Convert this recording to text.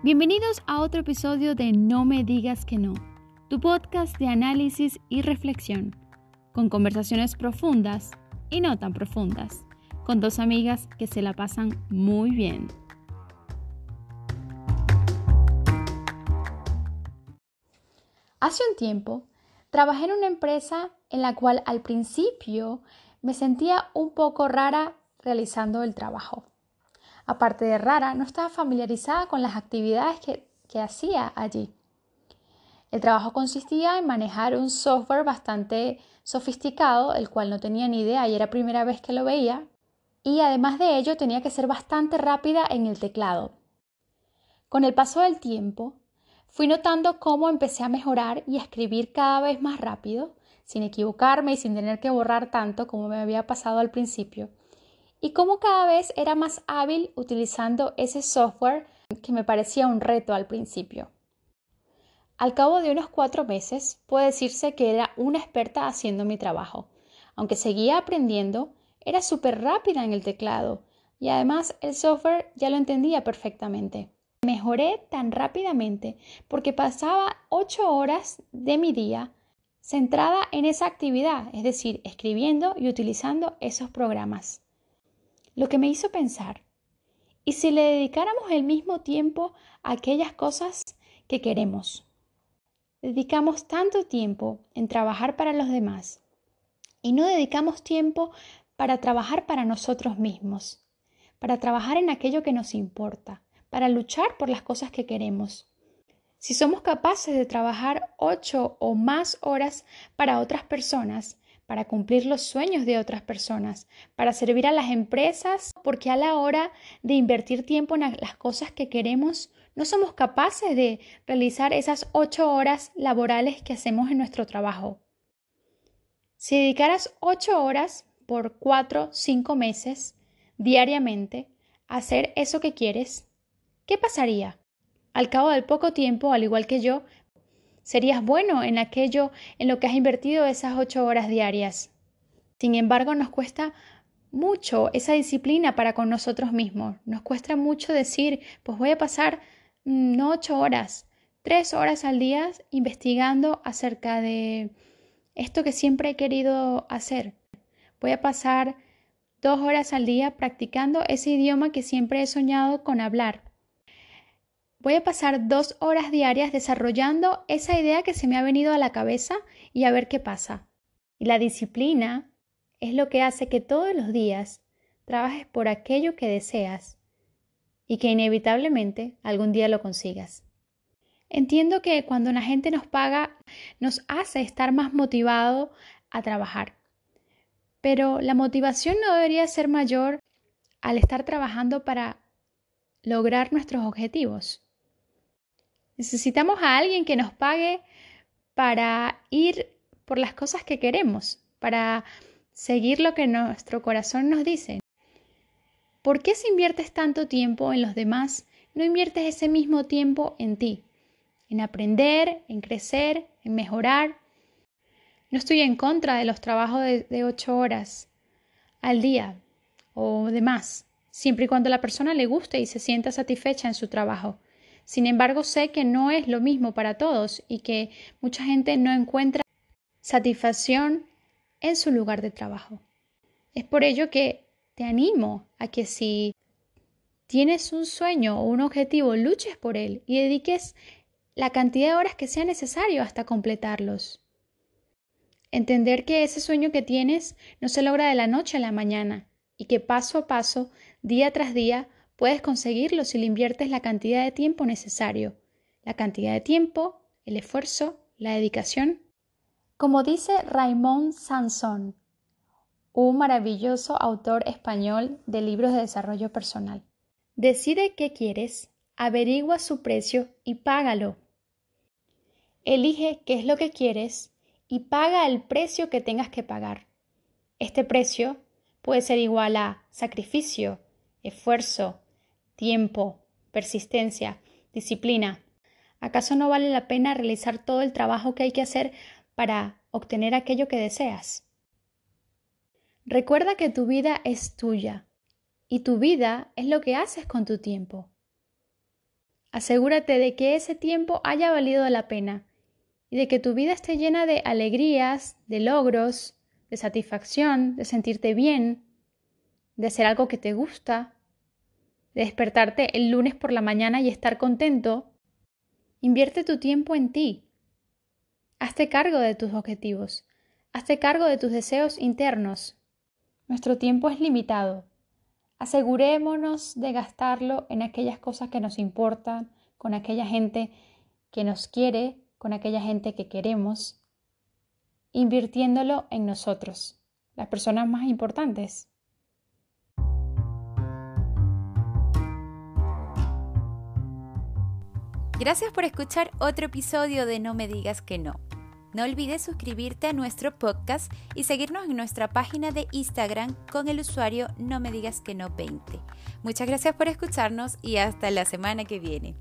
Bienvenidos a otro episodio de No me digas que no, tu podcast de análisis y reflexión, con conversaciones profundas y no tan profundas, con dos amigas que se la pasan muy bien. Hace un tiempo trabajé en una empresa en la cual al principio me sentía un poco rara realizando el trabajo. Aparte de rara, no estaba familiarizada con las actividades que, hacía allí. El trabajo consistía en manejar un software bastante sofisticado, el cual no tenía ni idea y era primera vez que lo veía, y además de ello tenía que ser bastante rápida en el teclado. Con el paso del tiempo, fui notando cómo empecé a mejorar y a escribir cada vez más rápido, sin equivocarme y sin tener que borrar tanto como me había pasado al principio y cómo cada vez era más hábil utilizando ese software que me parecía un reto al principio. Al cabo de unos cuatro meses, puede decirse que era una experta haciendo mi trabajo. Aunque seguía aprendiendo, era súper rápida en el teclado y además el software ya lo entendía perfectamente. Mejoré tan rápidamente porque pasaba ocho horas de mi día centrada en esa actividad, es decir, escribiendo y utilizando esos programas lo que me hizo pensar, ¿y si le dedicáramos el mismo tiempo a aquellas cosas que queremos? Dedicamos tanto tiempo en trabajar para los demás y no dedicamos tiempo para trabajar para nosotros mismos, para trabajar en aquello que nos importa, para luchar por las cosas que queremos. Si somos capaces de trabajar ocho o más horas para otras personas, para cumplir los sueños de otras personas, para servir a las empresas, porque a la hora de invertir tiempo en las cosas que queremos, no somos capaces de realizar esas ocho horas laborales que hacemos en nuestro trabajo. Si dedicaras ocho horas por cuatro, cinco meses diariamente a hacer eso que quieres, ¿qué pasaría? Al cabo del poco tiempo, al igual que yo, serías bueno en aquello en lo que has invertido esas ocho horas diarias. Sin embargo, nos cuesta mucho esa disciplina para con nosotros mismos. Nos cuesta mucho decir, pues voy a pasar mm, no ocho horas, tres horas al día investigando acerca de esto que siempre he querido hacer. Voy a pasar dos horas al día practicando ese idioma que siempre he soñado con hablar. Voy a pasar dos horas diarias desarrollando esa idea que se me ha venido a la cabeza y a ver qué pasa. Y la disciplina es lo que hace que todos los días trabajes por aquello que deseas y que inevitablemente algún día lo consigas. Entiendo que cuando la gente nos paga nos hace estar más motivado a trabajar, pero la motivación no debería ser mayor al estar trabajando para lograr nuestros objetivos. Necesitamos a alguien que nos pague para ir por las cosas que queremos, para seguir lo que nuestro corazón nos dice. ¿Por qué si inviertes tanto tiempo en los demás, no inviertes ese mismo tiempo en ti? En aprender, en crecer, en mejorar. No estoy en contra de los trabajos de, ocho horas al día o de más, siempre y cuando la persona le guste y se sienta satisfecha en su trabajo. Sin embargo, sé que no es lo mismo para todos y que mucha gente no encuentra satisfacción en su lugar de trabajo. Es por ello que te animo a que si tienes un sueño o un objetivo, luches por él y dediques la cantidad de horas que sea necesario hasta completarlos. Entender que ese sueño que tienes no se logra de la noche a la mañana y que paso a paso, día tras día, Puedes conseguirlo si le inviertes la cantidad de tiempo necesario, la cantidad de tiempo, el esfuerzo, la dedicación. Como dice Raymond Sanson, un maravilloso autor español de libros de desarrollo personal. Decide qué quieres, averigua su precio y págalo. Elige qué es lo que quieres y paga el precio que tengas que pagar. Este precio puede ser igual a sacrificio, esfuerzo, tiempo, persistencia, disciplina. ¿Acaso no vale la pena realizar todo el trabajo que hay que hacer para obtener aquello que deseas? Recuerda que tu vida es tuya y tu vida es lo que haces con tu tiempo. Asegúrate de que ese tiempo haya valido la pena y de que tu vida esté llena de alegrías, de logros, de satisfacción, de sentirte bien, de hacer algo que te gusta, de despertarte el lunes por la mañana y estar contento. Invierte tu tiempo en ti. Hazte cargo de tus objetivos. Hazte cargo de tus deseos internos. Nuestro tiempo es limitado. Asegurémonos de gastarlo en aquellas cosas que nos importan, con aquella gente que nos quiere, con aquella gente que queremos, invirtiéndolo en nosotros, las personas más importantes. Gracias por escuchar otro episodio de No me digas que no. No olvides suscribirte a nuestro podcast y seguirnos en nuestra página de Instagram con el usuario No me digas que no 20. Muchas gracias por escucharnos y hasta la semana que viene.